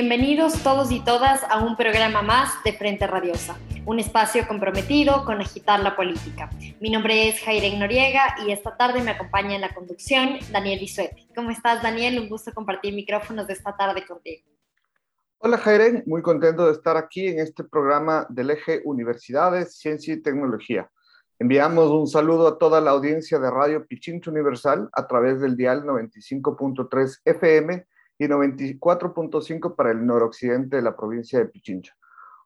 Bienvenidos todos y todas a un programa más de Frente Radiosa, un espacio comprometido con agitar la política. Mi nombre es Jairen Noriega y esta tarde me acompaña en la conducción Daniel Bisuete. ¿Cómo estás, Daniel? Un gusto compartir micrófonos de esta tarde contigo. Hola, Jairen. Muy contento de estar aquí en este programa del eje Universidades, Ciencia y Tecnología. Enviamos un saludo a toda la audiencia de Radio Pichincho Universal a través del dial 95.3 FM y 94.5 para el noroccidente de la provincia de Pichincha.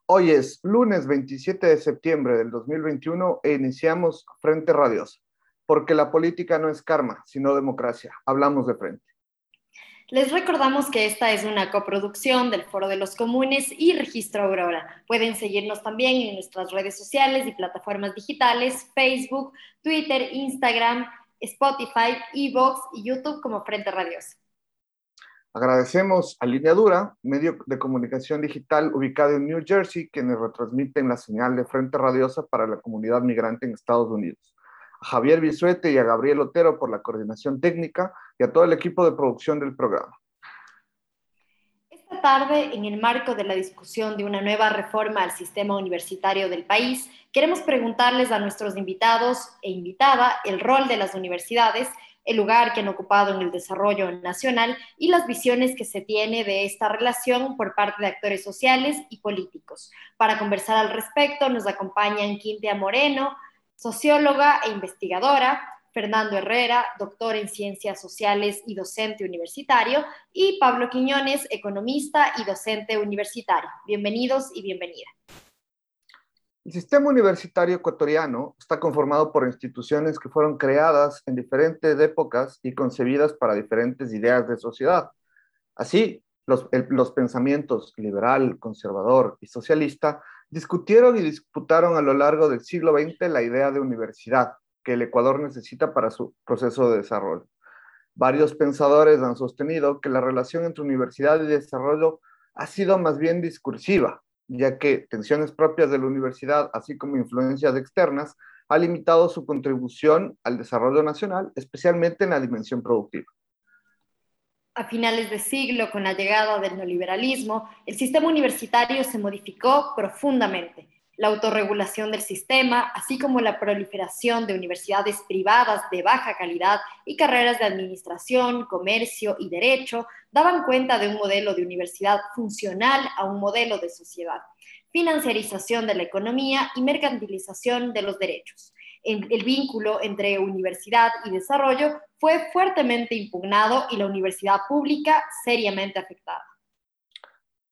Hoy es lunes 27 de septiembre del 2021 e iniciamos Frente Radiosa, porque la política no es karma, sino democracia. Hablamos de frente. Les recordamos que esta es una coproducción del Foro de los Comunes y Registro Aurora. Pueden seguirnos también en nuestras redes sociales y plataformas digitales, Facebook, Twitter, Instagram, Spotify, Evox y YouTube como Frente Radiosa. Agradecemos a Línea Dura, medio de comunicación digital ubicado en New Jersey, quienes retransmiten la señal de Frente Radiosa para la comunidad migrante en Estados Unidos. A Javier Bisuete y a Gabriel Otero por la coordinación técnica y a todo el equipo de producción del programa. Esta tarde, en el marco de la discusión de una nueva reforma al sistema universitario del país, queremos preguntarles a nuestros invitados e invitada el rol de las universidades el lugar que han ocupado en el desarrollo nacional y las visiones que se tiene de esta relación por parte de actores sociales y políticos. Para conversar al respecto nos acompañan Quintia Moreno, socióloga e investigadora, Fernando Herrera, doctor en ciencias sociales y docente universitario, y Pablo Quiñones, economista y docente universitario. Bienvenidos y bienvenida. El sistema universitario ecuatoriano está conformado por instituciones que fueron creadas en diferentes épocas y concebidas para diferentes ideas de sociedad. Así, los, pensamientos liberal, conservador y socialista discutieron y disputaron a lo largo del siglo XX la idea de universidad que el Ecuador necesita para su proceso de desarrollo. Varios pensadores han sostenido que la relación entre universidad y desarrollo ha sido más bien discursiva, ya que tensiones propias de la universidad, así como influencias externas, ha limitado su contribución al desarrollo nacional, especialmente en la dimensión productiva. A finales de siglo, con la llegada del neoliberalismo, el sistema universitario se modificó profundamente la autorregulación del sistema, así como la proliferación de universidades privadas de baja calidad y carreras de administración, comercio y derecho, daban cuenta de un modelo de universidad funcional a un modelo de sociedad, financiarización de la economía y mercantilización de los derechos. El vínculo entre universidad y desarrollo fue fuertemente impugnado y la universidad pública seriamente afectada.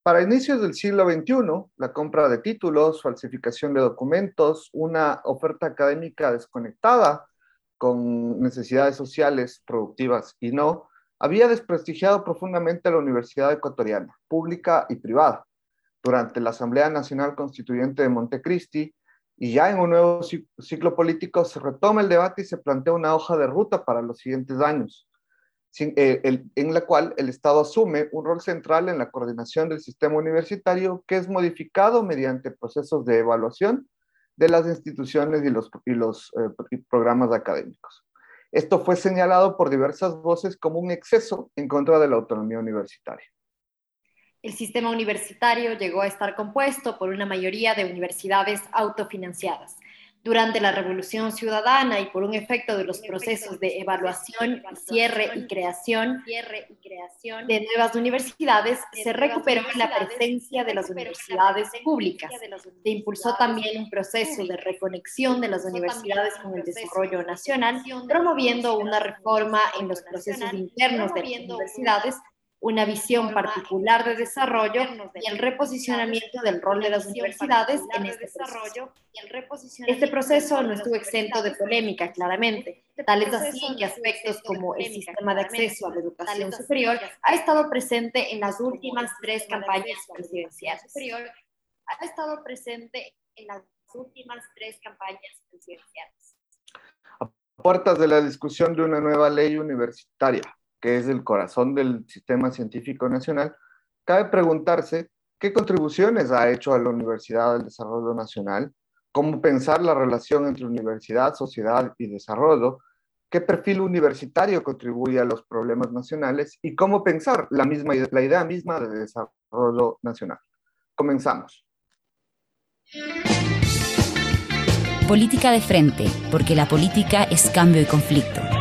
Para inicios del siglo XXI, la compra de títulos, falsificación de documentos, una oferta académica desconectada con necesidades sociales, productivas y no, había desprestigiado profundamente a la Universidad Ecuatoriana, pública y privada. Durante la Asamblea Nacional Constituyente de Montecristi y ya en un nuevo ciclo político se retoma el debate y se plantea una hoja de ruta para los siguientes años. Eh, en la cual el Estado asume un rol central en la coordinación del sistema universitario que es modificado mediante procesos de evaluación de las instituciones y los, eh, programas académicos. Esto fue señalado por diversas voces como un exceso en contra de la autonomía universitaria. El sistema universitario llegó a estar compuesto por una mayoría de universidades autofinanciadas durante la Revolución Ciudadana y por un efecto de los procesos de evaluación, cierre y creación de nuevas universidades, se recuperó la presencia de las universidades públicas. Se impulsó también un proceso de reconexión de las universidades con el desarrollo nacional, promoviendo una reforma en los procesos internos de las universidades una visión particular de desarrollo y el reposicionamiento del rol de las universidades en este proceso. Este proceso no estuvo exento de polémica, claramente. Tal es así que aspectos como el sistema de acceso a la educación superior ha estado presente en las últimas tres campañas presidenciales. ha estado presente en las últimas tres campañas presidenciales. A puertas de la discusión de una nueva ley universitaria, que es el corazón del sistema científico nacional, cabe preguntarse qué contribuciones ha hecho a la universidad al desarrollo nacional, cómo pensar la relación entre universidad, sociedad y desarrollo, qué perfil universitario contribuye a los problemas nacionales y cómo pensar la, misma, la idea misma de desarrollo nacional. Comenzamos. Política de frente, porque la política es cambio y conflicto.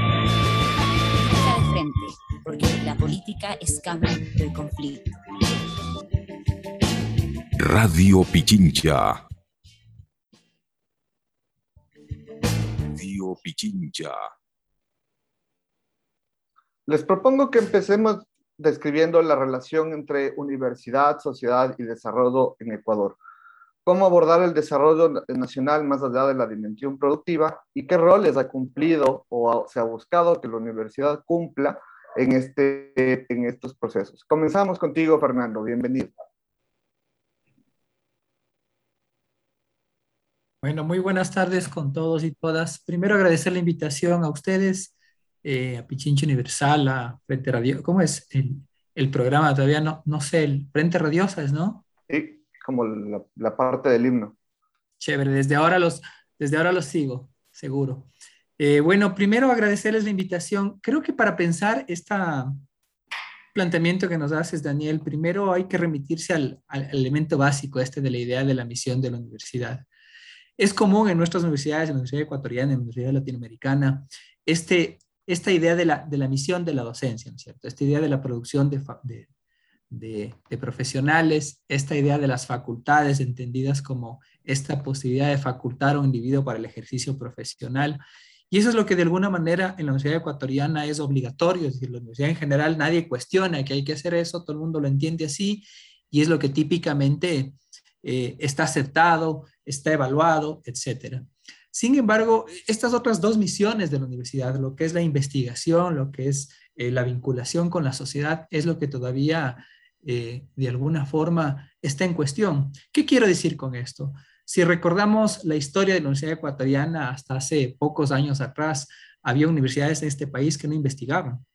Política es cambio y conflicto. Radio Pichincha. Radio Pichincha. Les propongo que empecemos describiendo la relación entre universidad, sociedad y desarrollo en Ecuador cómo abordar el desarrollo nacional más allá de la dimensión productiva y qué roles ha cumplido o se ha buscado que la universidad cumpla en, este, en estos procesos. Comenzamos contigo, Fernando. Bienvenido. Bueno, muy buenas tardes con todos y todas. Primero agradecer la invitación a ustedes, eh, a Pichincho Universal, a Frente Radio. ¿Cómo es el, el programa? Todavía no, no sé, el Frente Radiosa es, ¿no? Sí como la, parte del himno. Chévere, desde ahora los, desde ahora los sigo, seguro. Eh, bueno, primero agradecerles la invitación. Creo que para pensar este planteamiento que nos haces, Daniel, primero hay que remitirse al, elemento básico este de la idea de la misión de la universidad. Es común en nuestras universidades, en la Universidad Ecuatoriana, en la Universidad Latinoamericana, este, esta idea de la, de la misión de la docencia, ¿no es cierto? Esta idea de la producción de, de, de, profesionales, esta idea de las facultades entendidas como esta posibilidad de facultar a un individuo para el ejercicio profesional. Y eso es lo que de alguna manera en la Universidad Ecuatoriana es obligatorio, es decir, la universidad en general nadie cuestiona que hay que hacer eso, todo el mundo lo entiende así y es lo que típicamente eh, está aceptado, está evaluado, etc. Sin embargo, estas otras dos misiones de la universidad, lo que es la investigación, lo que es eh, la vinculación con la sociedad, es lo que todavía eh, de alguna forma está en cuestión. ¿Qué quiero decir con esto? Si recordamos la historia de la Universidad Ecuatoriana hasta hace pocos años atrás, había universidades en este país que no investigaban.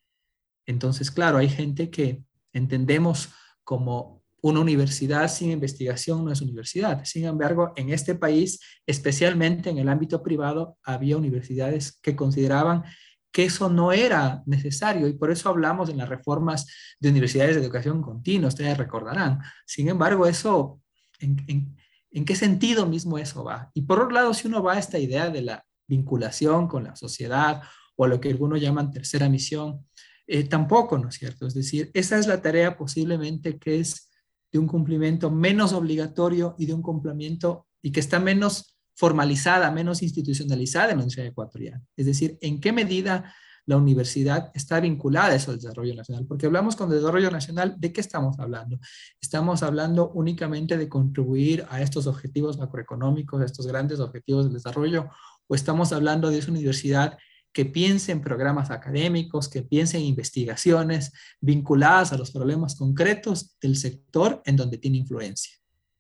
Entonces, claro, hay gente que entendemos como una universidad sin investigación no es universidad. Sin embargo, en este país, especialmente en el ámbito privado, había universidades que consideraban que eso no era necesario y por eso hablamos en las reformas de universidades de educación continua, ustedes recordarán. Sin embargo, eso, ¿en, qué sentido mismo eso va? Y por otro lado, si uno va a esta idea de la vinculación con la sociedad o lo que algunos llaman tercera misión, eh, tampoco, ¿no es cierto? Es decir, esa es la tarea posiblemente que es de un cumplimiento menos obligatorio y de un cumplimiento y que está menos formalizada, menos institucionalizada en la Universidad Ecuatoriana. Es decir, en qué medida la universidad está vinculada a eso del desarrollo nacional. Porque hablamos con desarrollo nacional, ¿de qué estamos hablando? Estamos hablando únicamente de contribuir a estos objetivos macroeconómicos, a estos grandes objetivos del desarrollo, o estamos hablando de esa universidad que piense en programas académicos, que piense en investigaciones vinculadas a los problemas concretos del sector en donde tiene influencia.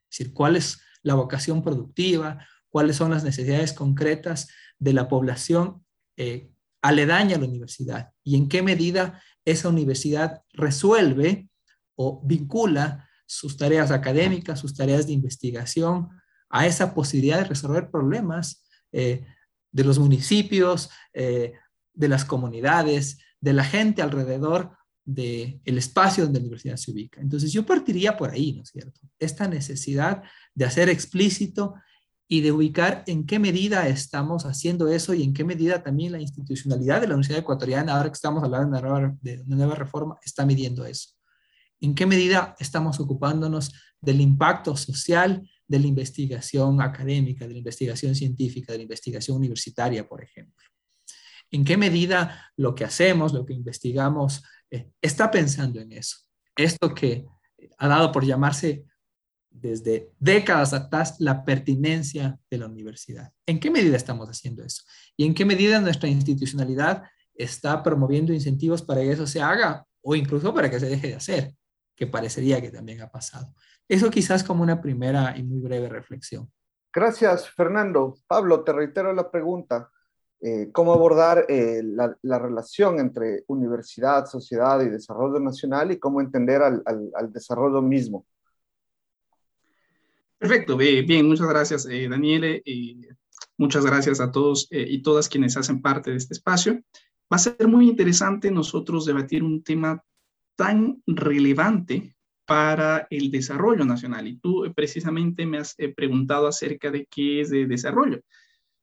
Es decir, cuál es la vocación productiva, cuáles son las necesidades concretas de la población eh, aledaña a la universidad y en qué medida esa universidad resuelve o vincula sus tareas académicas, sus tareas de investigación a esa posibilidad de resolver problemas eh, de los municipios, eh, de las comunidades, de la gente alrededor del espacio donde la universidad se ubica. Entonces yo partiría por ahí, ¿no es cierto? Esta necesidad de hacer explícito y de ubicar en qué medida estamos haciendo eso y en qué medida también la institucionalidad de la Universidad Ecuatoriana, ahora que estamos hablando de una nueva, de una nueva reforma, está midiendo eso. En qué medida estamos ocupándonos del impacto social de la investigación académica, de la investigación científica, de la investigación universitaria, por ejemplo. En qué medida lo que hacemos, lo que investigamos, eh, está pensando en eso. Esto que ha dado por llamarse desde décadas atrás la pertinencia de la universidad. ¿En qué medida estamos haciendo eso? ¿Y en qué medida nuestra institucionalidad está promoviendo incentivos para que eso se haga o incluso para que se deje de hacer, que parecería que también ha pasado? Eso quizás como una primera y muy breve reflexión. Gracias, Fernando. Pablo, te reitero la pregunta. Eh, ¿Cómo abordar eh, la, la, relación entre universidad, sociedad y desarrollo nacional y cómo entender al desarrollo mismo? Perfecto, bien, muchas gracias, eh, Daniele. muchas gracias a todos y todas quienes hacen parte de este espacio. Va a ser muy interesante nosotros debatir un tema tan relevante para el desarrollo nacional. Y tú eh, precisamente me has eh, preguntado acerca de qué es de desarrollo.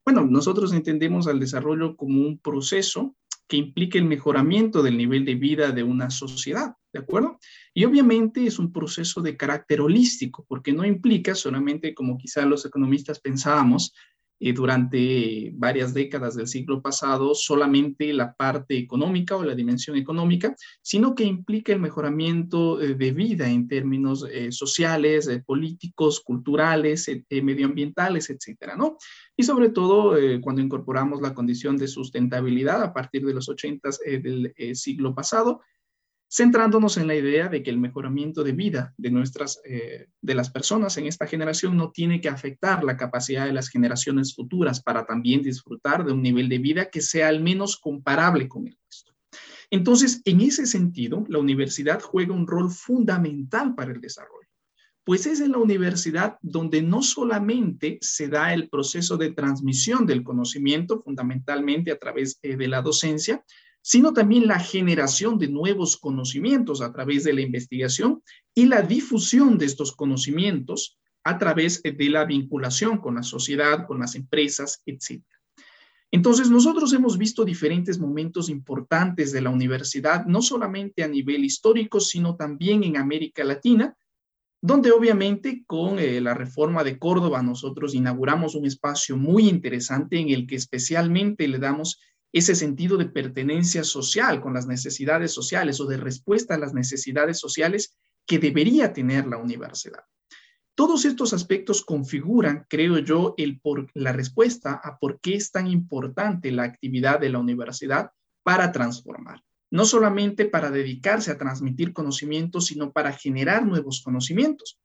Bueno, nosotros entendemos al desarrollo como un proceso que implica el mejoramiento del nivel de vida de una sociedad, ¿de acuerdo? Y obviamente es un proceso de carácter holístico, porque no implica solamente, como quizá los economistas pensábamos, eh, durante varias décadas del siglo pasado solamente la parte económica o la dimensión económica, sino que implica el mejoramiento eh, de vida en términos eh, sociales, políticos, culturales, medioambientales, etcétera, ¿no? Y sobre todo cuando incorporamos la condición de sustentabilidad a partir de los 80 del siglo pasado, centrándonos en la idea de que el mejoramiento de vida de nuestras, eh, de las personas en esta generación no tiene que afectar la capacidad de las generaciones futuras para también disfrutar de un nivel de vida que sea al menos comparable con el nuestro. Entonces, en ese sentido, la universidad juega un rol fundamental para el desarrollo, pues es en la universidad donde no solamente se da el proceso de transmisión del conocimiento, fundamentalmente a través eh, de la docencia, sino también la generación de nuevos conocimientos a través de la investigación y la difusión de estos conocimientos a través de la vinculación con la sociedad, con las empresas, etc. Entonces, nosotros hemos visto diferentes momentos importantes de la universidad, no solamente a nivel histórico, sino también en América Latina, donde obviamente con eh, la reforma de Córdoba nosotros inauguramos un espacio muy interesante en el que especialmente le damos ese sentido de pertenencia social con las necesidades sociales o de respuesta a las necesidades sociales que debería tener la universidad. Todos estos aspectos configuran, creo yo, el por, la respuesta a por qué es tan importante la actividad de la universidad para transformar. No solamente para dedicarse a transmitir conocimientos, sino para generar nuevos conocimientos.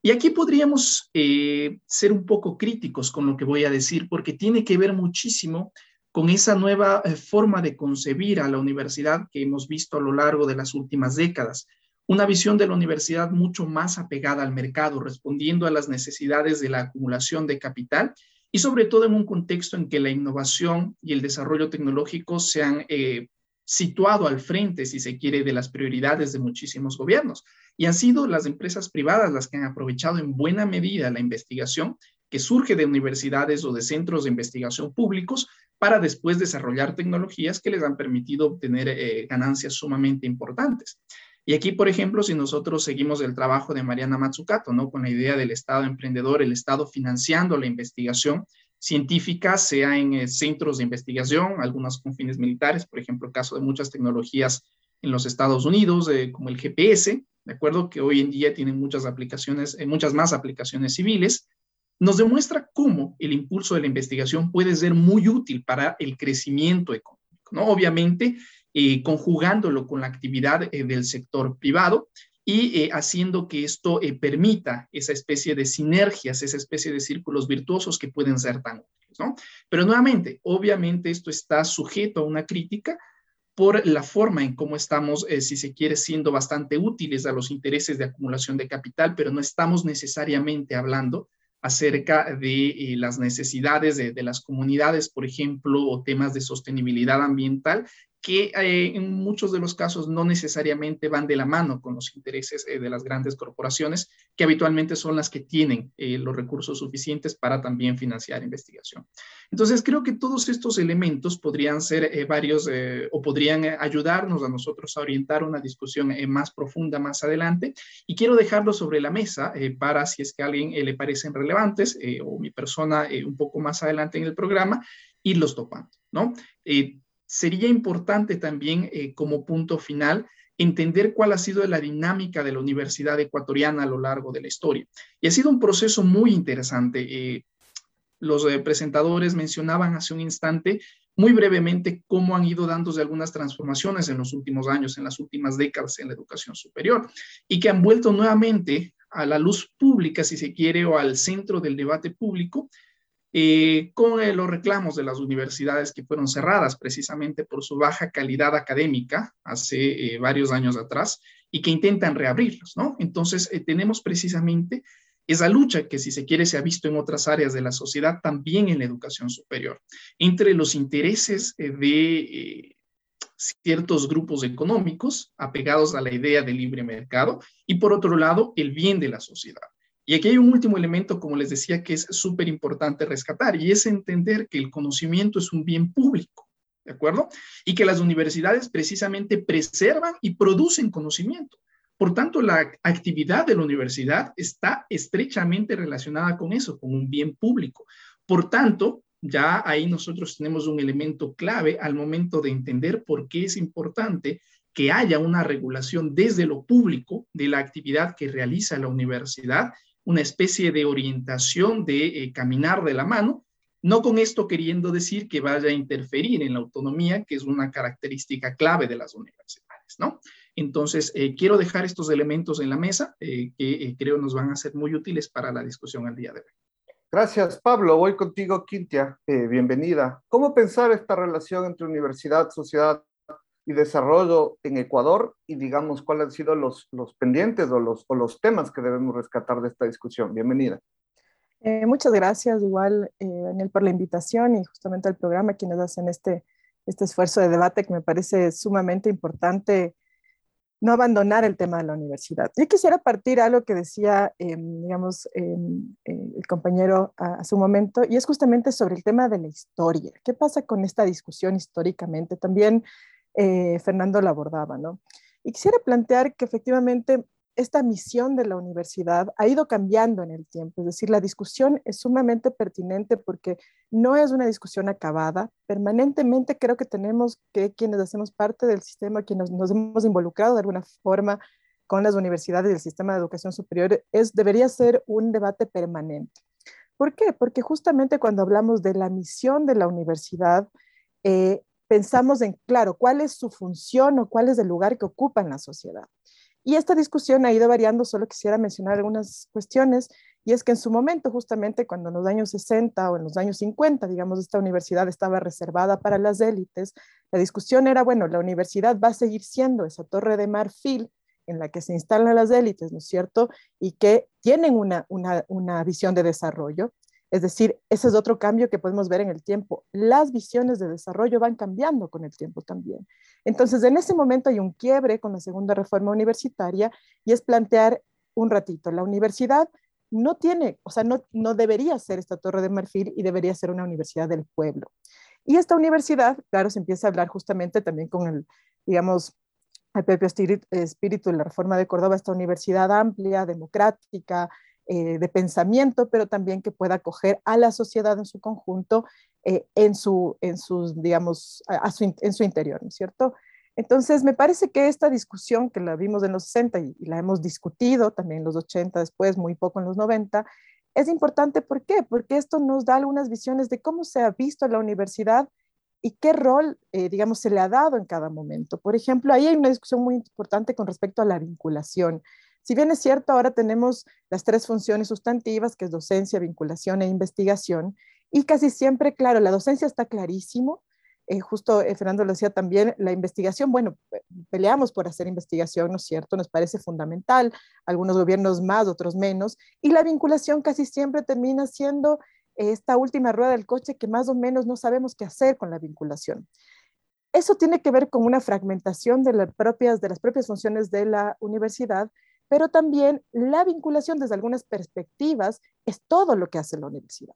Y aquí podríamos eh, ser un poco críticos con lo que voy a decir, porque tiene que ver muchísimo con esa nueva eh, forma de concebir a la universidad que hemos visto a lo largo de las últimas décadas. Una visión de la universidad mucho más apegada al mercado, respondiendo a las necesidades de la acumulación de capital y sobre todo en un contexto en que la innovación y el desarrollo tecnológico se han eh, situado al frente, si se quiere, de las prioridades de muchísimos gobiernos. Y han sido las empresas privadas las que han aprovechado en buena medida la investigación que surge de universidades o de centros de investigación públicos para después desarrollar tecnologías que les han permitido obtener eh, ganancias sumamente importantes. Y aquí, por ejemplo, si nosotros seguimos el trabajo de Mariana Matsukato, ¿no? Con la idea del Estado emprendedor, el Estado financiando la investigación científica, sea en eh, centros de investigación, algunas con fines militares, por ejemplo, el caso de muchas tecnologías en los Estados Unidos, eh, como el GPS, ¿de acuerdo? Que hoy en día tienen muchas aplicaciones, muchas más aplicaciones civiles, nos demuestra cómo el impulso de la investigación puede ser muy útil para el crecimiento económico, ¿no? Obviamente, eh, conjugándolo con la actividad eh, del sector privado y eh, haciendo que esto permita esa especie de sinergias, esa especie de círculos virtuosos que pueden ser tan útiles, ¿no? Pero nuevamente, obviamente esto está sujeto a una crítica por la forma en cómo estamos, si se quiere, siendo bastante útiles a los intereses de acumulación de capital, pero no estamos necesariamente hablando acerca de eh, las necesidades de, de, las comunidades, por ejemplo, o temas de sostenibilidad ambiental, que eh, en muchos de los casos no necesariamente van de la mano con los intereses eh, de las grandes corporaciones, que habitualmente son las que tienen eh, los recursos suficientes para también financiar investigación. Entonces, creo que todos estos elementos podrían ser varios o podrían ayudarnos a nosotros a orientar una discusión más profunda más adelante. Y quiero dejarlo sobre la mesa para si es que a alguien le parecen relevantes o mi persona un poco más adelante en el programa, irlos topando, ¿no? Sería importante también eh, como punto final entender cuál ha sido la dinámica de la Universidad Ecuatoriana a lo largo de la historia. Y ha sido un proceso muy interesante. Eh, los eh, presentadores mencionaban hace un instante muy brevemente cómo han ido dándose algunas transformaciones en los últimos años, en las últimas décadas en la educación superior, y que han vuelto nuevamente a la luz pública, si se quiere, o al centro del debate público, eh, con eh, los reclamos de las universidades que fueron cerradas precisamente por su baja calidad académica hace eh, varios años atrás y que intentan reabrirlos, ¿no? Entonces, tenemos precisamente esa lucha que, si se quiere, se ha visto en otras áreas de la sociedad, también en la educación superior, entre los intereses de ciertos grupos económicos apegados a la idea de libre mercado y, por otro lado, el bien de la sociedad. Y aquí hay un último elemento, como les decía, que es súper importante rescatar, y es entender que el conocimiento es un bien público, ¿de acuerdo? Y que las universidades precisamente preservan y producen conocimiento. Por tanto, la actividad de la universidad está estrechamente relacionada con eso, con un bien público. Por tanto, ya ahí nosotros tenemos un elemento clave al momento de entender por qué es importante que haya una regulación desde lo público de la actividad que realiza la universidad una especie de orientación de eh, caminar de la mano, no con esto queriendo decir que vaya a interferir en la autonomía, que es una característica clave de las universidades, ¿no? Entonces, eh, quiero dejar estos elementos en la mesa eh, que creo nos van a ser muy útiles para la discusión al día de hoy. Gracias, Pablo. Voy contigo, Quintia. bienvenida. ¿Cómo pensar esta relación entre universidad, sociedad y desarrollo en Ecuador y digamos cuáles han sido los, los pendientes o los, o los temas que debemos rescatar de esta discusión. Bienvenida. Eh, muchas gracias igual, eh, Daniel, por la invitación y justamente al programa quienes hacen este, este esfuerzo de debate que me parece sumamente importante no abandonar el tema de la universidad. Yo quisiera partir a lo que decía, em, digamos, em, eh, el compañero hace un momento, y es justamente sobre el tema de la historia. ¿Qué pasa con esta discusión históricamente? También eh, Fernando la abordaba, ¿no? Y quisiera plantear que efectivamente esta misión de la universidad ha ido cambiando en el tiempo, es decir, la discusión es sumamente pertinente porque no es una discusión acabada, permanentemente creo que tenemos que quienes hacemos parte del sistema, quienes nos hemos involucrado de alguna forma con las universidades y el sistema de educación superior, es, debería ser un debate permanente. ¿Por qué? Porque justamente cuando hablamos de la misión de la universidad, eh, pensamos en, claro, cuál es su función o cuál es el lugar que ocupa en la sociedad. Y esta discusión ha ido variando, solo quisiera mencionar algunas cuestiones, y es que en su momento, justamente cuando en los años 60 o en los años 50, digamos, esta universidad estaba reservada para las élites, la discusión era, bueno, la universidad va a seguir siendo esa torre de marfil en la que se instalan las élites, ¿no es cierto? Y que tienen una, una, una visión de desarrollo, es decir, ese es otro cambio que podemos ver en el tiempo. Las visiones de desarrollo van cambiando con el tiempo también. Entonces, en ese momento hay un quiebre con la segunda reforma universitaria y es plantear un ratito, la universidad no tiene, o sea, no, no debería ser esta torre de marfil y debería ser una universidad del pueblo. Y esta universidad, claro, se empieza a hablar justamente también con el, digamos, el propio espíritu de la reforma de Córdoba, esta universidad amplia, democrática, eh, de pensamiento, pero también que pueda acoger a la sociedad en su conjunto, eh, en, su, en sus, digamos, en su interior, ¿no es cierto? Entonces, me parece que esta discusión que la vimos en los 60 y, la hemos discutido también en los 80, después muy poco en los 90, es importante. ¿Por qué? Porque esto nos da algunas visiones de cómo se ha visto la universidad y qué rol, eh, digamos, se le ha dado en cada momento. Por ejemplo, ahí hay una discusión muy importante con respecto a la vinculación. Si bien es cierto, ahora tenemos las tres funciones sustantivas, que es docencia, vinculación e investigación, y casi siempre, claro, la docencia está clarísimo. Eh, justo eh, Fernando lo decía también, la investigación, bueno, peleamos por hacer investigación, ¿no es cierto? Nos parece fundamental, algunos gobiernos más, otros menos, y la vinculación casi siempre termina siendo esta última rueda del coche que más o menos no sabemos qué hacer con la vinculación. Eso tiene que ver con una fragmentación de las propias, de las propias funciones de la universidad pero también la vinculación desde algunas perspectivas es todo lo que hace la universidad.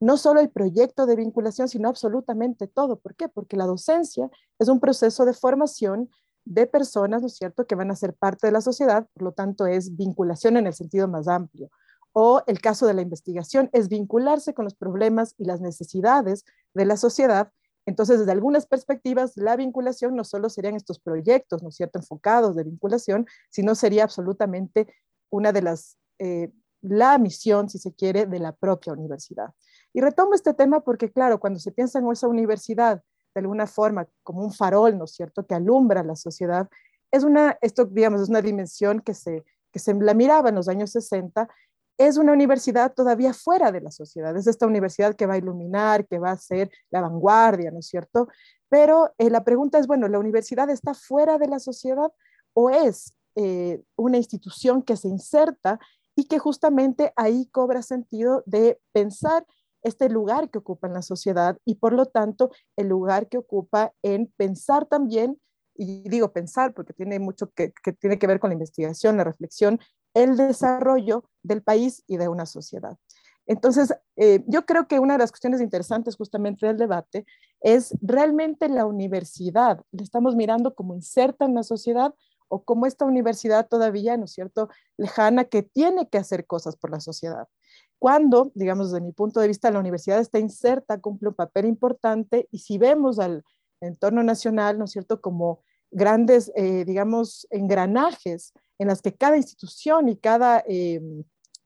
No solo el proyecto de vinculación, sino absolutamente todo. ¿Por qué? Porque la docencia es un proceso de formación de personas, ¿no es cierto?, que van a ser parte de la sociedad, por lo tanto es vinculación en el sentido más amplio. O el caso de la investigación es vincularse con los problemas y las necesidades de la sociedad entonces, desde algunas perspectivas, la vinculación no solo serían estos proyectos, ¿no es cierto?, enfocados de vinculación, sino sería absolutamente una de las, eh, la misión, si se quiere, de la propia universidad. Y retomo este tema porque, claro, cuando se piensa en esa universidad, de alguna forma, como un farol, ¿no es cierto?, que alumbra la sociedad, es una, esto, digamos, es una dimensión que se, que se la miraba en los años 60, es una universidad todavía fuera de la sociedad. Es esta universidad que va a iluminar, que va a ser la vanguardia, ¿no es cierto? Pero eh, la pregunta es, bueno, ¿la universidad está fuera de la sociedad o es eh, una institución que se inserta y que justamente ahí cobra sentido de pensar este lugar que ocupa en la sociedad y por lo tanto el lugar que ocupa en pensar también, y digo pensar porque tiene mucho que, tiene que ver con la investigación, la reflexión, el desarrollo del país y de una sociedad. Entonces, eh, yo creo que una de las cuestiones interesantes justamente del debate es realmente la universidad. Le estamos mirando como inserta en la sociedad o como esta universidad todavía, ¿no es cierto?, lejana que tiene que hacer cosas por la sociedad. Cuando, digamos, desde mi punto de vista, la universidad está inserta, cumple un papel importante y si vemos al entorno nacional, ¿no es cierto?, como grandes, eh, digamos, engranajes en las que cada institución y cada, eh,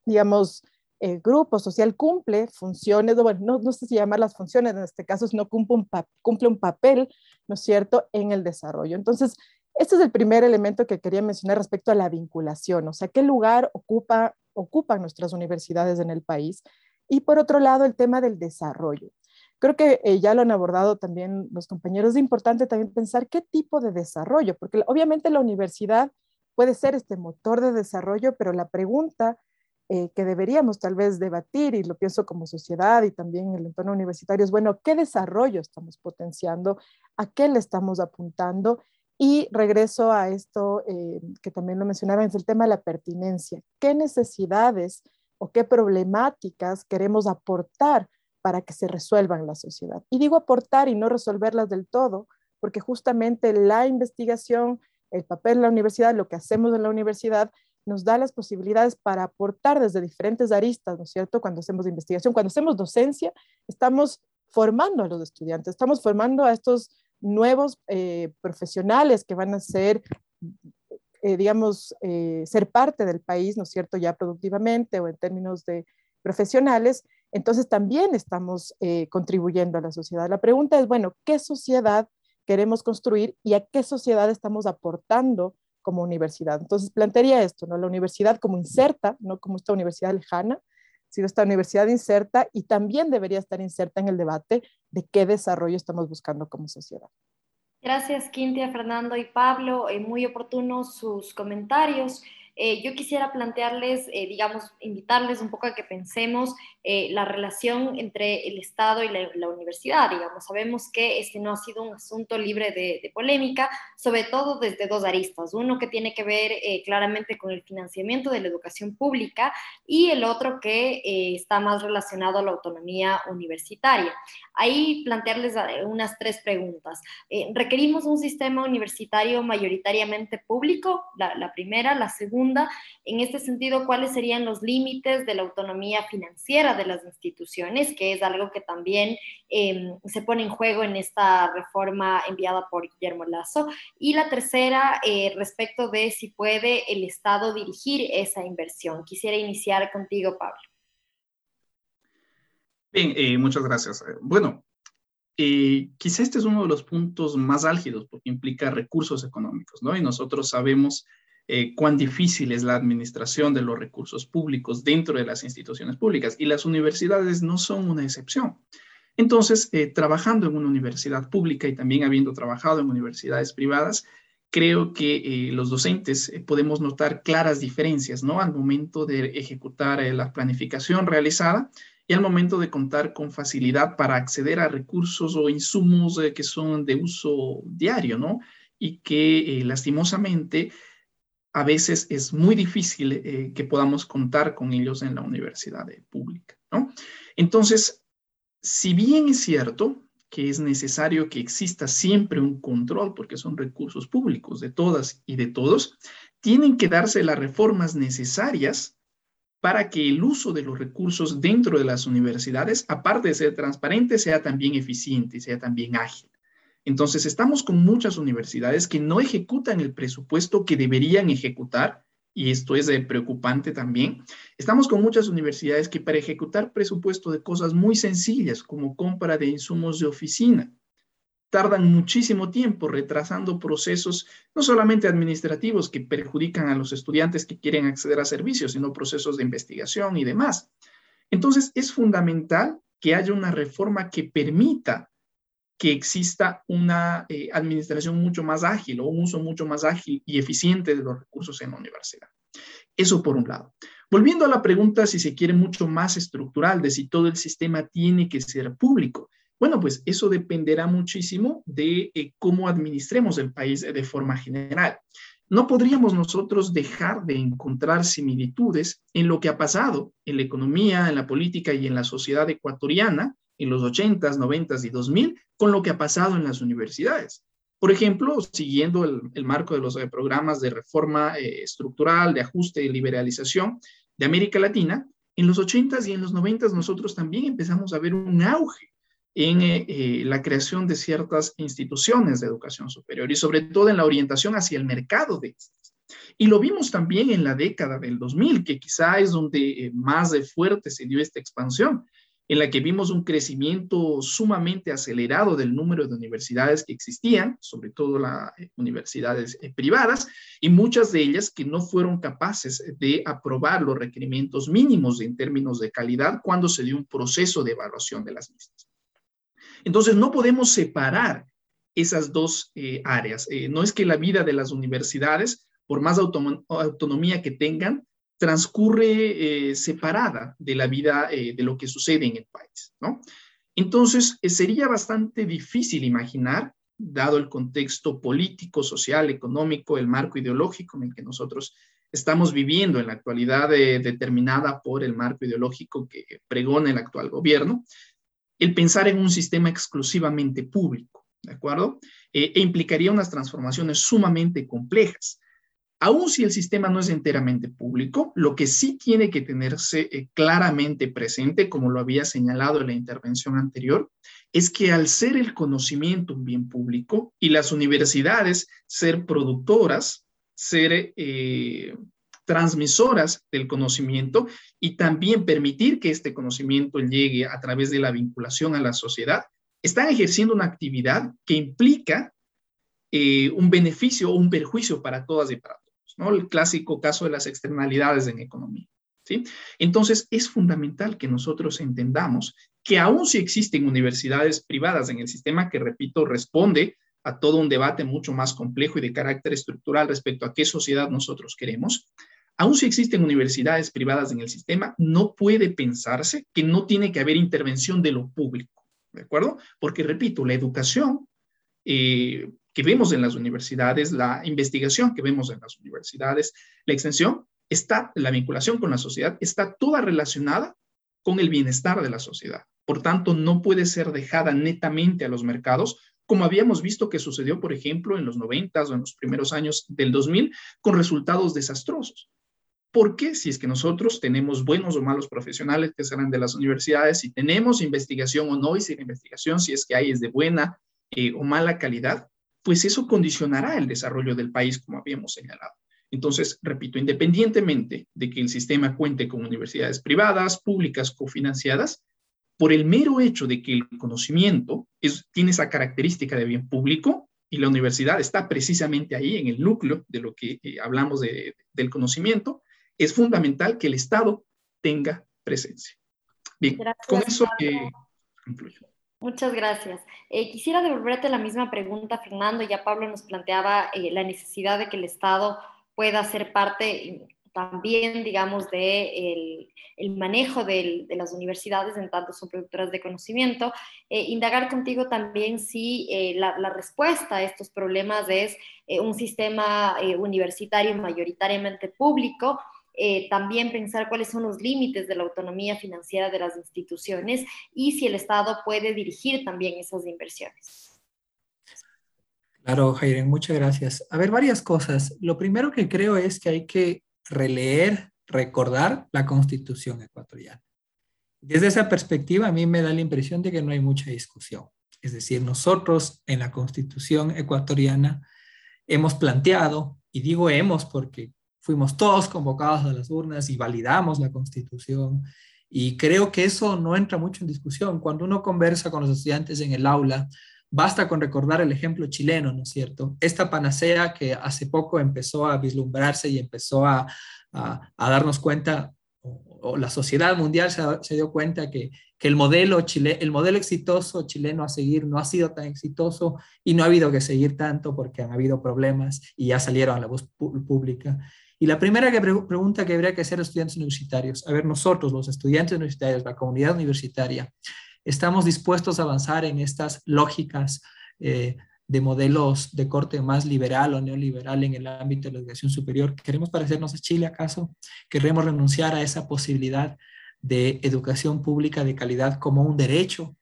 digamos, eh, grupo social cumple funciones, bueno, no, sé si llamar las funciones, en este caso, sino cumple un, cumple un papel, ¿no es cierto?, en el desarrollo. Entonces, este es el primer elemento que quería mencionar respecto a la vinculación, o sea, qué lugar ocupa, ocupan nuestras universidades en el país. Y por otro lado, el tema del desarrollo. Creo que eh, ya lo han abordado también los compañeros. Es importante también pensar qué tipo de desarrollo, porque obviamente la universidad puede ser este motor de desarrollo, pero la pregunta eh, que deberíamos tal vez debatir, y lo pienso como sociedad y también en el entorno universitario, es, bueno, ¿qué desarrollo estamos potenciando? ¿A qué le estamos apuntando? Y regreso a esto eh, que también lo mencionaba, es el tema de la pertinencia. ¿Qué necesidades o qué problemáticas queremos aportar para que se resuelvan la sociedad? Y digo aportar y no resolverlas del todo, porque justamente la investigación, el papel de la universidad, lo que hacemos en la universidad, nos da las posibilidades para aportar desde diferentes aristas, ¿no es cierto? Cuando hacemos investigación, cuando hacemos docencia, estamos formando a los estudiantes, estamos formando a estos nuevos eh, profesionales que van a ser, eh, digamos, eh, ser parte del país, ¿no es cierto?, ya productivamente o en términos de profesionales, entonces también estamos contribuyendo a la sociedad. La pregunta es, bueno, ¿qué sociedad queremos construir y a qué sociedad estamos aportando como universidad. Entonces, plantearía esto, ¿no? La universidad como inserta, no como esta universidad lejana, sino esta universidad inserta y también debería estar inserta en el debate de qué desarrollo estamos buscando como sociedad. Gracias, Quintia, Fernando y Pablo. Eh, muy oportunos sus comentarios. Eh, yo quisiera plantearles, eh, digamos, invitarles un poco a que pensemos eh, la relación entre el Estado y la, universidad. Digamos, sabemos que este no ha sido un asunto libre de, polémica, sobre todo desde dos aristas. Uno que tiene que ver claramente con el financiamiento de la educación pública y el otro que está más relacionado a la autonomía universitaria. Ahí plantearles unas tres preguntas. ¿Requerimos un sistema universitario mayoritariamente público? La, la primera. La segunda en este sentido, ¿cuáles serían los límites de la autonomía financiera de las instituciones? Que es algo que también em, se pone en juego en esta reforma enviada por Guillermo Lazo. Y la tercera, eh, respecto de si puede el Estado dirigir esa inversión. Quisiera iniciar contigo, Pablo. Bien, eh, muchas gracias. Eh, bueno, quizá este es uno de los puntos más álgidos porque implica recursos económicos, ¿no? Y nosotros sabemos eh, cuán difícil es la administración de los recursos públicos dentro de las instituciones públicas y las universidades no son una excepción. Entonces, eh, trabajando en una universidad pública y también habiendo trabajado en universidades privadas, creo que eh, los docentes podemos notar claras diferencias, ¿no? Al momento de ejecutar la planificación realizada y al momento de contar con facilidad para acceder a recursos o insumos que son de uso diario, ¿no? Y que lastimosamente a veces es muy difícil eh, que podamos contar con ellos en la universidad pública. ¿no? Entonces, si bien es cierto que es necesario que exista siempre un control, porque son recursos públicos de todas y de todos, tienen que darse las reformas necesarias para que el uso de los recursos dentro de las universidades, aparte de ser transparente, sea también eficiente, sea también ágil. Entonces, estamos con muchas universidades que no ejecutan el presupuesto que deberían ejecutar, y esto es preocupante también. Estamos con muchas universidades que para ejecutar presupuesto de cosas muy sencillas, como compra de insumos de oficina, tardan muchísimo tiempo retrasando procesos no solamente administrativos que perjudican a los estudiantes que quieren acceder a servicios, sino procesos de investigación y demás. Entonces, es fundamental que haya una reforma que permita que exista una eh, administración mucho más ágil o un uso mucho más ágil y eficiente de los recursos en la universidad. Eso por un lado. Volviendo a la pregunta si se quiere mucho más estructural de si todo el sistema tiene que ser público. Bueno, pues eso dependerá muchísimo de eh, cómo administremos el país de forma general. No podríamos nosotros dejar de encontrar similitudes en lo que ha pasado en la economía, en la política y en la sociedad ecuatoriana en los 80s, 90s y 2000 con lo que ha pasado en las universidades. Por ejemplo, siguiendo el, marco de los eh, programas de reforma eh, estructural, de ajuste y liberalización de América Latina, en los 80s y en los 90s nosotros también empezamos a ver un auge en eh, la creación de ciertas instituciones de educación superior y sobre todo en la orientación hacia el mercado de estas. Y lo vimos también en la década del 2000, que quizá es donde más de fuerte se dio esta expansión, en la que vimos un crecimiento sumamente acelerado del número de universidades que existían, sobre todo las universidades privadas, y muchas de ellas que no fueron capaces de aprobar los requerimientos mínimos en términos de calidad cuando se dio un proceso de evaluación de las mismas. Entonces, no podemos separar esas dos eh, áreas. Eh, no es que la vida de las universidades, por más autonomía que tengan, transcurre eh, separada de la vida de lo que sucede en el país, ¿no? Entonces, sería bastante difícil imaginar, dado el contexto político, social, económico, el marco ideológico en el que nosotros estamos viviendo en la actualidad, determinada por el marco ideológico que pregona el actual gobierno, el pensar en un sistema exclusivamente público, ¿de acuerdo? Eh, e implicaría unas transformaciones sumamente complejas. Aún si el sistema no es enteramente público, lo que sí tiene que tenerse eh, claramente presente, como lo había señalado en la intervención anterior, es que al ser el conocimiento un bien público y las universidades ser productoras, ser eh, transmisoras del conocimiento y también permitir que este conocimiento llegue a través de la vinculación a la sociedad, están ejerciendo una actividad que implica eh, un beneficio o un perjuicio para todas y para ¿no? El clásico caso de las externalidades en economía. ¿Sí? Entonces, es fundamental que nosotros entendamos que aún si existen universidades privadas en el sistema, que repito, responde a todo un debate mucho más complejo y de carácter estructural respecto a qué sociedad nosotros queremos, Aún si existen universidades privadas en el sistema, no puede pensarse que no tiene que haber intervención de lo público, ¿de acuerdo? Porque, repito, la educación eh, que vemos en las universidades, la investigación que vemos en las universidades, la extensión, está, la vinculación con la sociedad, está toda relacionada con el bienestar de la sociedad. Por tanto, no puede ser dejada netamente a los mercados, como habíamos visto que sucedió, por ejemplo, en los 90 o en los primeros años del 2000, con resultados desastrosos. Porque si es que nosotros tenemos buenos o malos profesionales que salen de las universidades, si tenemos investigación o no, y si la investigación, si es que hay, es de buena eh, o mala calidad, pues eso condicionará el desarrollo del país, como habíamos señalado. Entonces, repito, independientemente de que el sistema cuente con universidades privadas, públicas, cofinanciadas, por el mero hecho de que el conocimiento es, tiene esa característica de bien público y la universidad está precisamente ahí en el núcleo de lo que eh, hablamos de, del conocimiento, es fundamental que el Estado tenga presencia. Bien, con eso eh, Muchas gracias. Eh, quisiera devolverte la misma pregunta, Fernando. Ya Pablo nos planteaba eh, la necesidad de que el Estado pueda ser parte también, digamos, de el, manejo de las universidades en tanto son productoras de conocimiento. indagar contigo también si la, respuesta a estos problemas es un sistema universitario mayoritariamente público eh, también pensar cuáles son los límites de la autonomía financiera de las instituciones y si el Estado puede dirigir también esas inversiones. Claro, Jairo, muchas gracias. A ver, varias cosas. Lo primero que creo es que hay que releer, recordar la constitución ecuatoriana. Desde esa perspectiva, a mí me da la impresión de que no hay mucha discusión. Es decir, nosotros en la constitución ecuatoriana hemos planteado, y digo hemos porque fuimos todos convocados a las urnas y validamos la constitución. Y creo que eso no entra mucho en discusión. Cuando uno conversa con los estudiantes en el aula, Basta con recordar el ejemplo chileno, ¿no es cierto? Esta panacea que hace poco empezó a vislumbrarse y empezó a, darnos cuenta, o, la sociedad mundial se, dio cuenta que, el, modelo chile, el modelo exitoso chileno a seguir no ha sido tan exitoso y no ha habido que seguir tanto porque han habido problemas y ya salieron a la voz pública. Y la primera pregunta que habría que hacer a estudiantes universitarios, a ver, nosotros, los estudiantes universitarios, la comunidad universitaria, estamos dispuestos a avanzar en estas lógicas eh, de modelos de corte más liberal o neoliberal en el ámbito de la educación superior. ¿Queremos parecernos a Chile acaso? ¿Queremos renunciar a esa posibilidad de educación pública de calidad como un derecho?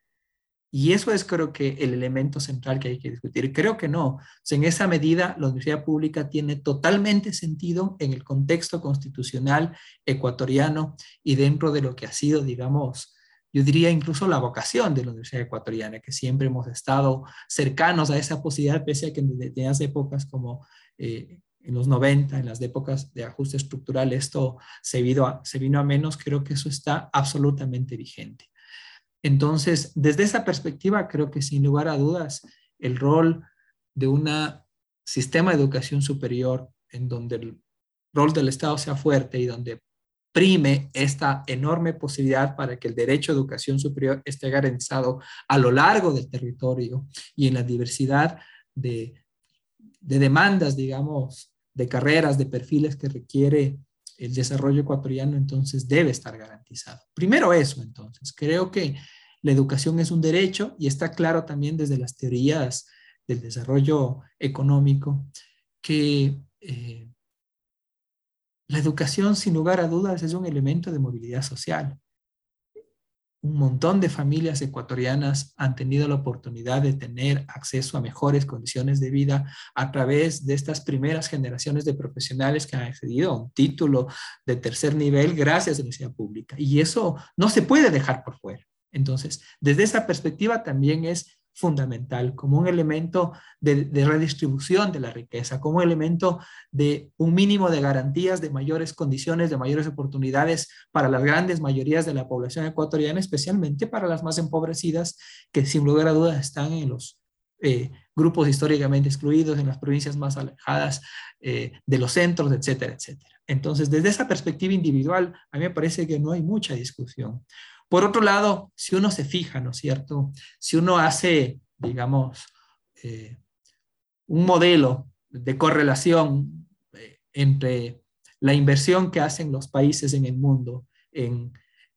Y eso es creo que el elemento central que hay que discutir. Creo que no. en esa medida, la universidad pública tiene totalmente sentido en el contexto constitucional ecuatoriano y dentro de lo que ha sido, digamos, yo diría incluso la vocación de la Universidad Ecuatoriana, que siempre hemos estado cercanos a esa posibilidad, pese a que en determinadas épocas como eh, en los 90, en las épocas de ajuste estructural, esto se vino a menos, creo que eso está absolutamente vigente. Entonces, desde esa perspectiva, creo que sin lugar a dudas, el rol de un sistema de educación superior en donde el rol del Estado sea fuerte y donde prime esta enorme posibilidad para que el derecho a educación superior esté garantizado a lo largo del territorio y en la diversidad de, demandas, digamos, de carreras, de perfiles que requiere el desarrollo ecuatoriano, entonces debe estar garantizado. Primero eso, entonces. Creo que la educación es un derecho y está claro también desde las teorías del desarrollo económico que eh, la educación, sin lugar a dudas, es un elemento de movilidad social. Un montón de familias ecuatorianas han tenido la oportunidad de tener acceso a mejores condiciones de vida a través de estas primeras generaciones de profesionales que han accedido a un título de tercer nivel gracias a la universidad pública. Y eso no se puede dejar por fuera. Entonces, desde esa perspectiva también es fundamental, como un elemento de, redistribución de la riqueza, como elemento de un mínimo de garantías de mayores condiciones, de mayores oportunidades para las grandes mayorías de la población ecuatoriana, especialmente para las más empobrecidas, que sin lugar a dudas están en los eh, grupos históricamente excluidos, en las provincias más alejadas eh, de los centros, etcétera, etcétera. Entonces, desde esa perspectiva individual, a mí me parece que no hay mucha discusión. Por otro lado, si uno se fija, ¿no es cierto? Si uno hace, digamos, eh, un modelo de correlación eh, entre la inversión que hacen los países en el mundo en,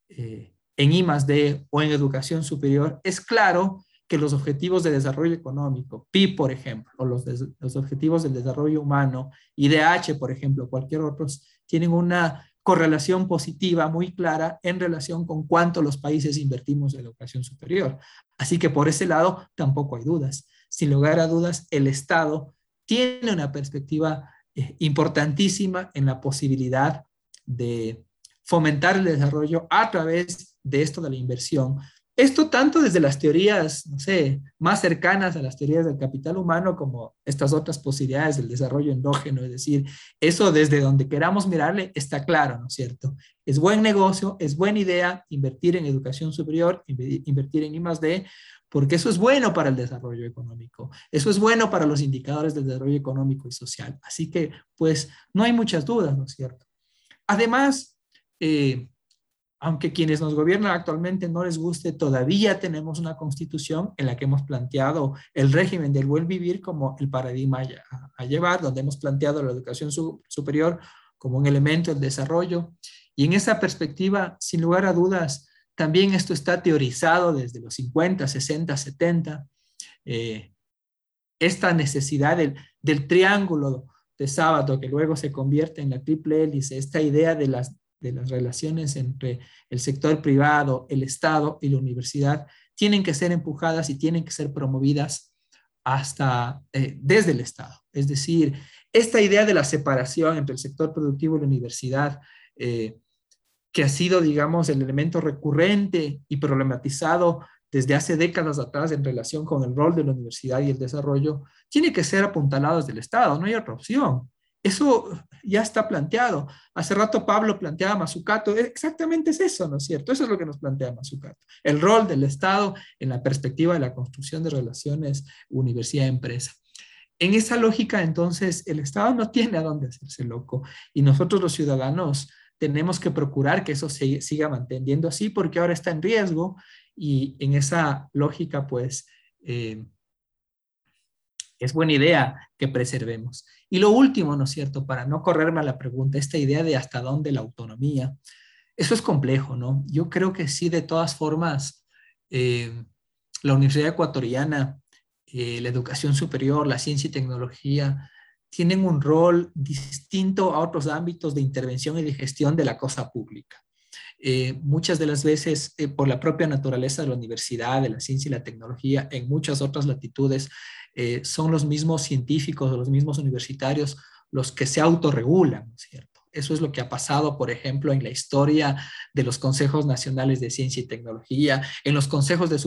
eh, en I D o en educación superior, es claro que los objetivos de desarrollo económico, PIB, por ejemplo, o los, los objetivos del desarrollo humano, IDH, por ejemplo, cualquier otros, tienen una correlación positiva muy clara en relación con cuánto los países invertimos en educación superior. Así que por ese lado tampoco hay dudas. Sin lugar a dudas, el Estado tiene una perspectiva eh, importantísima en la posibilidad de fomentar el desarrollo a través de esto de la inversión, esto tanto desde las teorías, no sé, más cercanas a las teorías del capital humano como estas otras posibilidades del desarrollo endógeno, es decir, eso desde donde queramos mirarle está claro, ¿no es cierto? Es buen negocio, es buena idea invertir en educación superior, invertir en I+D, porque eso es bueno para el desarrollo económico, eso es bueno para los indicadores del desarrollo económico y social. Así que, pues, no hay muchas dudas, ¿no es cierto? Además, eh, aunque quienes nos gobiernan actualmente no les guste, todavía tenemos una constitución en la que hemos planteado el régimen del buen vivir como el paradigma a, llevar, donde hemos planteado la educación superior como un elemento del desarrollo. Y en esa perspectiva, sin lugar a dudas, también esto está teorizado desde los 50, 60, 70. esta necesidad del, del triángulo de sábado que luego se convierte en la triple hélice, esta idea de las de las relaciones entre el sector privado, el Estado y la universidad tienen que ser empujadas y tienen que ser promovidas hasta eh, desde el Estado. Es decir, esta idea de la separación entre el sector productivo y la universidad, eh, que ha sido, digamos, el elemento recurrente y problematizado desde hace décadas atrás en relación con el rol de la universidad y el desarrollo, tiene que ser apuntalado desde el Estado, no hay otra opción. Eso ya está planteado. Hace rato Pablo planteaba Mazzucato, exactamente es eso, ¿no es cierto? Eso es lo que nos plantea Mazzucato. El rol del Estado en la perspectiva de la construcción de relaciones universidad-empresa. En esa lógica, entonces, el Estado no tiene a dónde hacerse loco y nosotros los ciudadanos tenemos que procurar que eso se siga manteniendo así porque ahora está en riesgo y en esa lógica, pues, eh, es buena idea que preservemos. Y lo último, ¿no es cierto? Para no correrme a la pregunta, esta idea de hasta dónde la autonomía, eso es complejo, ¿no? Yo creo que sí, de todas formas, eh, la Universidad Ecuatoriana, eh, la educación superior, la ciencia y tecnología, tienen un rol distinto a otros ámbitos de intervención y de gestión de la cosa pública. Eh, muchas de las veces, por la propia naturaleza de la universidad, de la ciencia y la tecnología, en muchas otras latitudes, eh, son los mismos científicos o los mismos universitarios los que se autorregulan, ¿no es cierto? Eso es lo que ha pasado, por ejemplo, en la historia de los consejos nacionales de ciencia y tecnología, en los consejos de,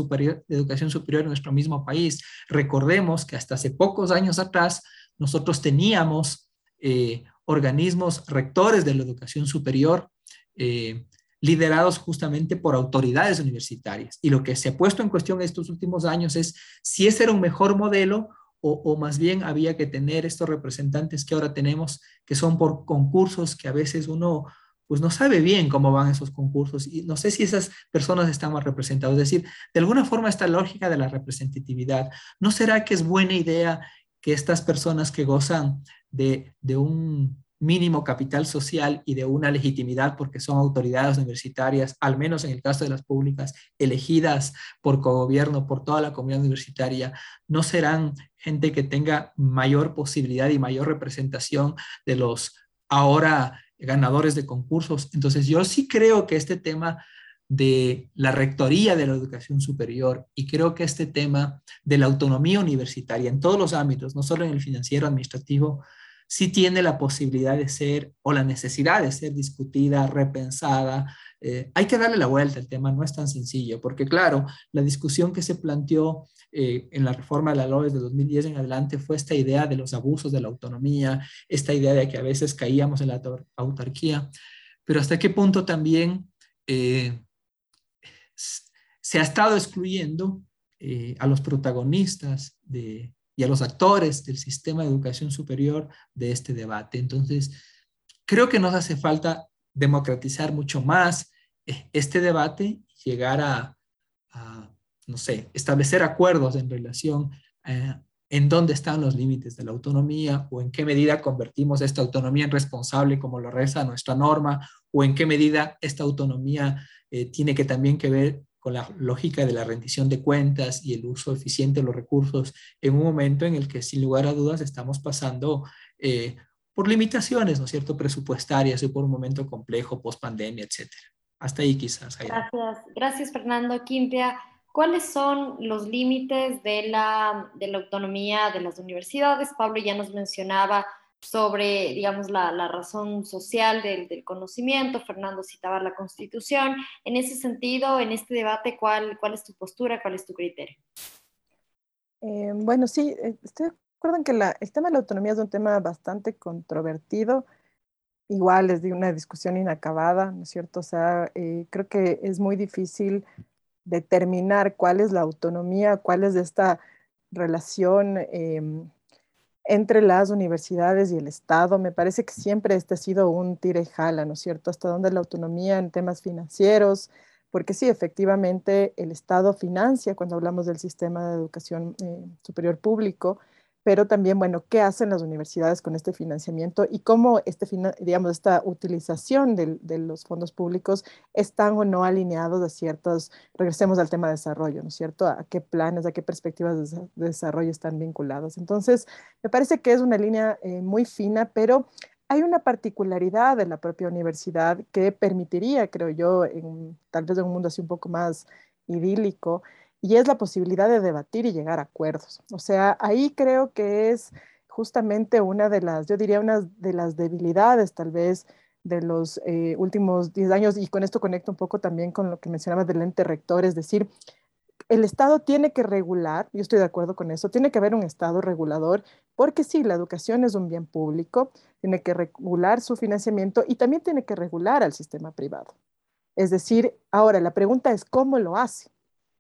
educación superior en nuestro mismo país. Recordemos que hasta hace pocos años atrás nosotros teníamos eh, organismos rectores de la educación superior eh, liderados justamente por autoridades universitarias. Y lo que se ha puesto en cuestión estos últimos años es si ese era un mejor modelo o, más bien había que tener estos representantes que ahora tenemos, que son por concursos que a veces uno pues no sabe bien cómo van esos concursos y no sé si esas personas están más representadas. Es decir, de alguna forma esta lógica de la representatividad, ¿no será que es buena idea que estas personas que gozan de, de un mínimo capital social y de una legitimidad porque son autoridades universitarias, al menos en el caso de las públicas, elegidas por gobierno, por toda la comunidad universitaria, no serán gente que tenga mayor posibilidad y mayor representación de los ahora ganadores de concursos. Entonces yo sí creo que este tema de la rectoría de la educación superior y creo que este tema de la autonomía universitaria en todos los ámbitos, no solo en el financiero, administrativo, sí tiene la posibilidad de ser o la necesidad de ser discutida, repensada. Eh, hay que darle la vuelta al tema, no es tan sencillo, porque claro, la discusión que se planteó eh, en la reforma de la LOES de 2010 en adelante fue esta idea de los abusos de la autonomía, esta idea de que a veces caíamos en la autarquía, pero hasta qué punto también eh, se ha estado excluyendo a los protagonistas de, y a los actores del sistema de educación superior de este debate. Entonces, creo que nos hace falta democratizar mucho más eh, este debate, llegar a, no sé, establecer acuerdos en relación a eh, en dónde están los límites de la autonomía o en qué medida convertimos esta autonomía en responsable como lo reza nuestra norma o en qué medida esta autonomía eh, tiene que también que ver la lógica de la rendición de cuentas y el uso eficiente de los recursos en un momento en el que sin lugar a dudas estamos pasando eh, por limitaciones, ¿no cierto?, presupuestarias y por un momento complejo, post pandemia, etcétera. Hasta ahí quizás. Gracias, gracias Fernando Quintia. ¿Cuáles son los límites de la, de la autonomía de las universidades? Pablo ya nos mencionaba sobre, digamos, la, la razón social del, del, conocimiento. Fernando citaba la Constitución. En ese sentido, en este debate, ¿cuál, cuál es tu postura, cuál es tu criterio? Eh, bueno, sí, eh, estoy de acuerdo en que la, el tema de la autonomía es un tema bastante controvertido. Igual es de una discusión inacabada, ¿no es cierto? O sea, eh, creo que es muy difícil determinar cuál es la autonomía, cuál es esta relación em, entre las universidades y el Estado. Me parece que siempre este ha sido un tire y jala, ¿no es cierto? Hasta dónde la autonomía en temas financieros, porque sí, efectivamente, el Estado financia cuando hablamos del sistema de educación eh, superior público, pero también, bueno, ¿qué hacen las universidades con este financiamiento y cómo este, digamos, esta utilización de, los fondos públicos están o no alineados a ciertos, regresemos al tema de desarrollo, ¿no es cierto? ¿A qué planes, a qué perspectivas de, desarrollo están vinculados? Entonces, me parece que es una línea eh, muy fina, pero hay una particularidad de la propia universidad que permitiría, creo yo, en, tal vez en un mundo así un poco más idílico, y es la posibilidad de debatir y llegar a acuerdos. O sea, ahí creo que es justamente una de las, yo diría, una de las debilidades tal vez de los eh, últimos 10 años, y con esto conecto un poco también con lo que mencionaba del ente rector, es decir, el Estado tiene que regular, yo estoy de acuerdo con eso, tiene que haber un Estado regulador, porque sí, la educación es un bien público, tiene que regular su financiamiento y también tiene que regular al sistema privado. Es decir, ahora la pregunta es cómo lo hace,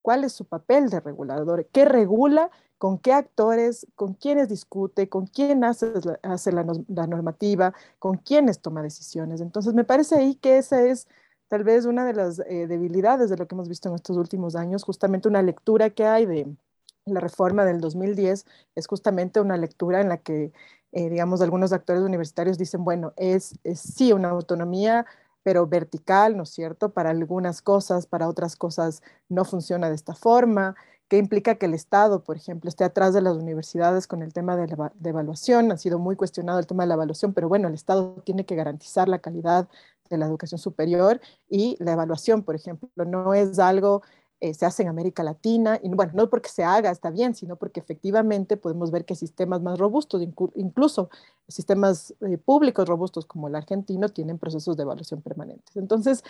cuál es su papel de regulador, qué regula, con qué actores, con quiénes discute, con quién hace, hace la, la normativa, con quiénes toma decisiones. Entonces, me parece ahí que esa es tal vez una de las eh, debilidades de lo que hemos visto en estos últimos años, justamente una lectura que hay de la reforma del 2010, es justamente una lectura en la que, eh, digamos, algunos actores universitarios dicen, bueno, es, es sí una autonomía pero vertical, ¿no es cierto? Para algunas cosas, para otras cosas no funciona de esta forma, que implica que el Estado, por ejemplo, esté atrás de las universidades con el tema de, la, de evaluación. Ha sido muy cuestionado el tema de la evaluación, pero bueno, el Estado tiene que garantizar la calidad de la educación superior y la evaluación, por ejemplo, no es algo eh, se hace en América Latina, y bueno, no porque se haga, está bien, sino porque efectivamente podemos ver que sistemas más robustos, incluso sistemas eh, públicos robustos como el argentino, tienen procesos de evaluación permanentes. Entonces,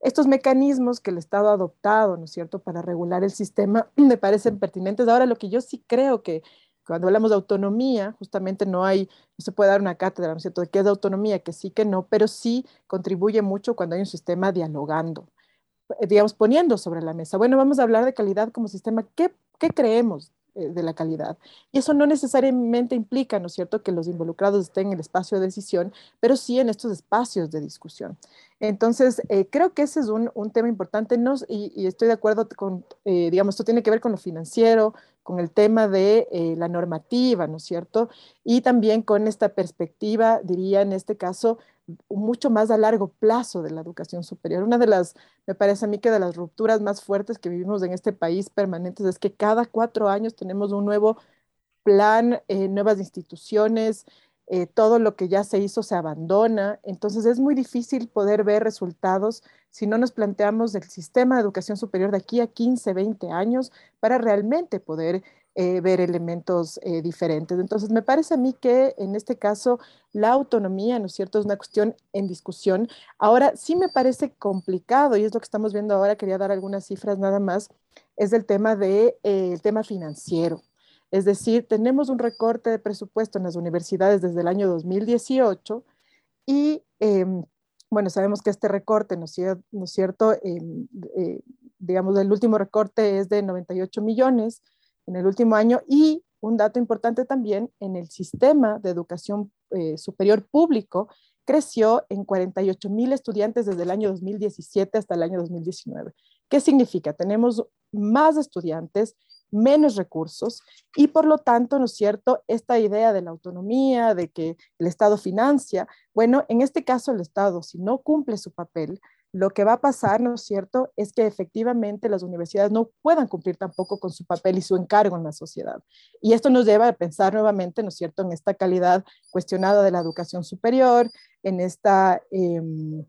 estos mecanismos que el Estado ha adoptado, ¿no es cierto?, para regular el sistema, me parecen pertinentes. Ahora, lo que yo sí creo que cuando hablamos de autonomía, justamente no hay, no se puede dar una cátedra, ¿no es cierto?, de qué es autonomía, que sí, que no, pero sí contribuye mucho cuando hay un sistema dialogando, digamos, poniendo sobre la mesa. Bueno, vamos a hablar de calidad como sistema. ¿Qué, qué creemos eh, de la calidad? Y eso no necesariamente implica, ¿no es cierto?, que los involucrados estén en el espacio de decisión, pero sí en estos espacios de discusión. Entonces, eh, creo que ese es un, un tema importante no, y, y, estoy de acuerdo con, digamos, esto tiene que ver con lo financiero, con el tema de la normativa, ¿no es cierto? Y también con esta perspectiva, diría en este caso, mucho más a largo plazo de la educación superior. Una de las, me parece a mí que de las rupturas más fuertes que vivimos en este país permanentes es que cada cuatro años tenemos un nuevo plan, eh, nuevas instituciones, eh, todo lo que ya se hizo se abandona. Entonces es muy difícil poder ver resultados si no nos planteamos el sistema de educación superior de aquí a 15, 20 años para realmente poder eh, ver elementos eh, diferentes. Entonces, me parece a mí que en este caso la autonomía, ¿no es cierto?, es una cuestión en discusión. Ahora, sí me parece complicado, y es lo que estamos viendo ahora, quería dar algunas cifras nada más, es el tema, de, eh, el tema financiero. Es decir, tenemos un recorte de presupuesto en las universidades desde el año 2018 y, em, bueno, sabemos que este recorte, ¿no es cierto? Em, digamos, el último recorte es de 98 millones en el último año y un dato importante también, en el sistema de educación eh, superior público creció en 48 mil estudiantes desde el año 2017 hasta el año 2019. ¿Qué significa? Tenemos más estudiantes, menos recursos y por lo tanto, ¿no es cierto?, esta idea de la autonomía, de que el Estado financia, bueno, en este caso el Estado, si no cumple su papel, lo que va a pasar, ¿no es cierto?, es que efectivamente las universidades no puedan cumplir tampoco con su papel y su encargo en la sociedad. Y esto nos lleva a pensar nuevamente, ¿no es cierto?, en esta calidad cuestionada de la educación superior, en esta... Em,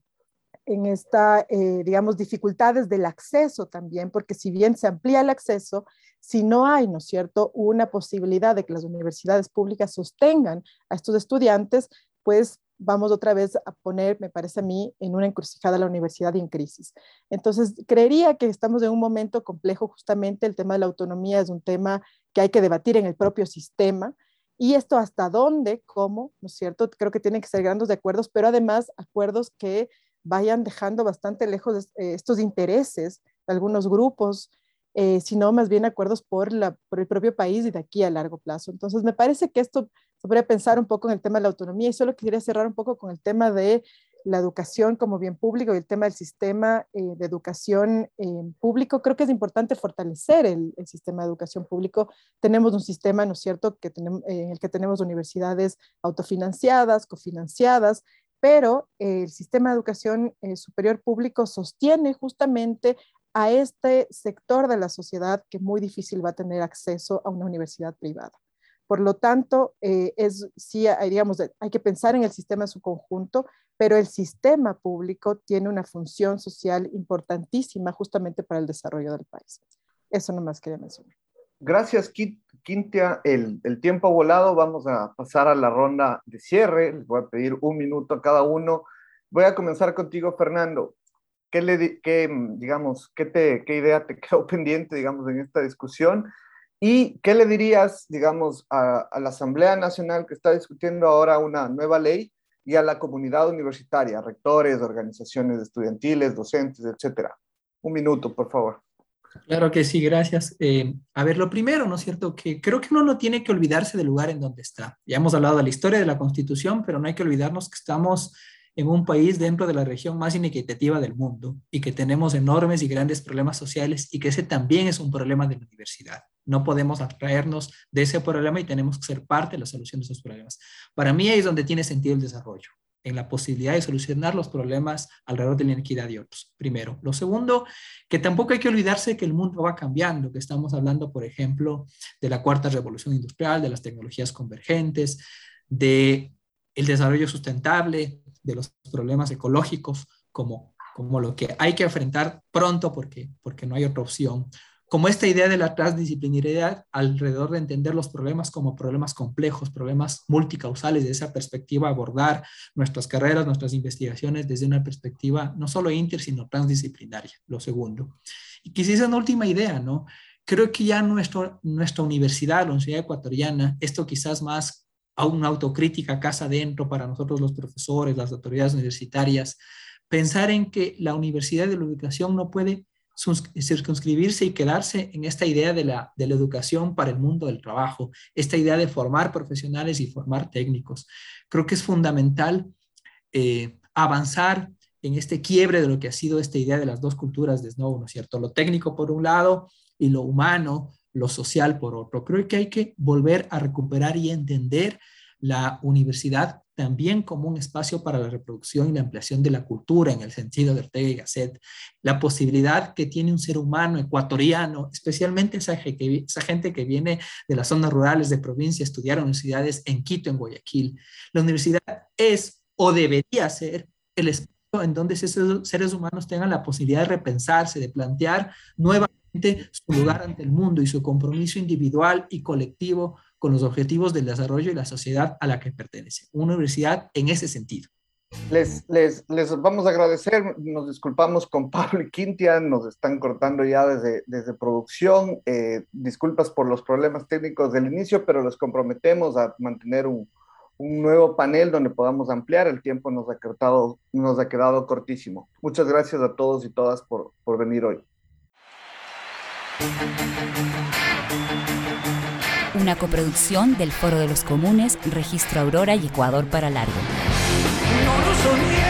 en esta, eh, digamos, dificultades del acceso también, porque si bien se amplía el acceso, si no hay, ¿no es cierto?, una posibilidad de que las universidades públicas sostengan a estos estudiantes, pues vamos otra vez a poner, me parece a mí, en una encrucijada la universidad en crisis. Entonces, creería que estamos en un momento complejo, justamente el tema de la autonomía es un tema que hay que debatir en el propio sistema. Y esto hasta dónde, cómo, ¿no es cierto? Creo que tienen que ser grandes de acuerdos, pero además acuerdos que vayan dejando bastante lejos eh, estos intereses de algunos grupos, eh, sino más bien acuerdos por el propio país y de aquí a largo plazo. Entonces, me parece que esto podría pensar un poco en el tema de la autonomía y solo quería cerrar un poco con el tema de la educación como bien público y el tema del sistema eh, de educación eh, público. Creo que es importante fortalecer el, sistema de educación público. Tenemos un sistema, ¿no es cierto?, que eh, en el que tenemos universidades autofinanciadas, cofinanciadas, pero el sistema de educación superior público sostiene justamente a este sector de la sociedad que muy difícil va a tener acceso a una universidad privada. Por lo tanto, eh, es, sí, digamos, hay que pensar en el sistema en su conjunto, pero el sistema público tiene una función social importantísima justamente para el desarrollo del país. Eso nomás quería mencionar. Gracias, Quintia. El, el tiempo ha volado. Vamos a pasar a la ronda de cierre. Les voy a pedir un minuto a cada uno. Voy a comenzar contigo, Fernando. ¿qué, le, qué, digamos, qué, te, qué idea te quedó pendiente, digamos, en esta discusión? ¿Y qué le dirías, digamos, a, la Asamblea Nacional que está discutiendo ahora una nueva ley y a la comunidad universitaria, rectores, organizaciones estudiantiles, docentes, etcétera? Un minuto, por favor. Claro que sí, gracias. Eh, a ver, lo primero, ¿no es cierto? Que creo que uno no tiene que olvidarse del lugar en donde está. Ya hemos hablado de la historia de la Constitución, pero no hay que olvidarnos que estamos en un país dentro de la región más inequitativa del mundo y que tenemos enormes y grandes problemas sociales y que ese también es un problema de la universidad. No podemos abstraernos de ese problema y tenemos que ser parte de la solución de esos problemas. Para mí ahí es donde tiene sentido el desarrollo en la posibilidad de solucionar los problemas alrededor de la inequidad y otros, primero. Lo segundo, que tampoco hay que olvidarse que el mundo va cambiando, que estamos hablando, por ejemplo, de la cuarta revolución industrial, de las tecnologías convergentes, de el desarrollo sustentable, de los problemas ecológicos, como, como lo que hay que enfrentar pronto porque, porque no hay otra opción, como esta idea de la transdisciplinariedad alrededor de entender los problemas como problemas complejos, problemas multicausales, de esa perspectiva abordar nuestras carreras, nuestras investigaciones desde una perspectiva no solo inter, sino transdisciplinaria, lo segundo. Y quizás una última idea, ¿no? Creo que ya nuestro, nuestra universidad, la Universidad Ecuatoriana, esto quizás más a una autocrítica casa adentro para nosotros los profesores, las autoridades universitarias, pensar en que la universidad de la educación no puede circunscribirse y quedarse en esta idea de la, de la educación para el mundo del trabajo, esta idea de formar profesionales y formar técnicos. Creo que es fundamental eh, avanzar en este quiebre de lo que ha sido esta idea de las dos culturas de Snow, ¿no es cierto? Lo técnico por un lado y lo humano, lo social por otro. Creo que hay que volver a recuperar y entender la universidad también como un espacio para la reproducción y la ampliación de la cultura en el sentido de Ortega y Gasset, la posibilidad que tiene un ser humano ecuatoriano, especialmente esa, gente que viene de las zonas rurales de provincia a estudiar universidades en Quito, en Guayaquil. La universidad es o debería ser el espacio en donde esos seres humanos tengan la posibilidad de repensarse, de plantear nuevamente su lugar ante el mundo y su compromiso individual y colectivo con los objetivos del desarrollo y la sociedad a la que pertenece. Una universidad en ese sentido. Les, les, les, vamos a agradecer, nos disculpamos con Pablo y Quintian, nos están cortando ya desde, desde producción, eh, disculpas por los problemas técnicos del inicio, pero los comprometemos a mantener un, un, nuevo panel donde podamos ampliar, el tiempo nos ha, quedado, nos ha quedado cortísimo. Muchas gracias a todos y todas por, por venir hoy una coproducción del Foro de los Comunes, Registro Aurora y Ecuador para Largo. No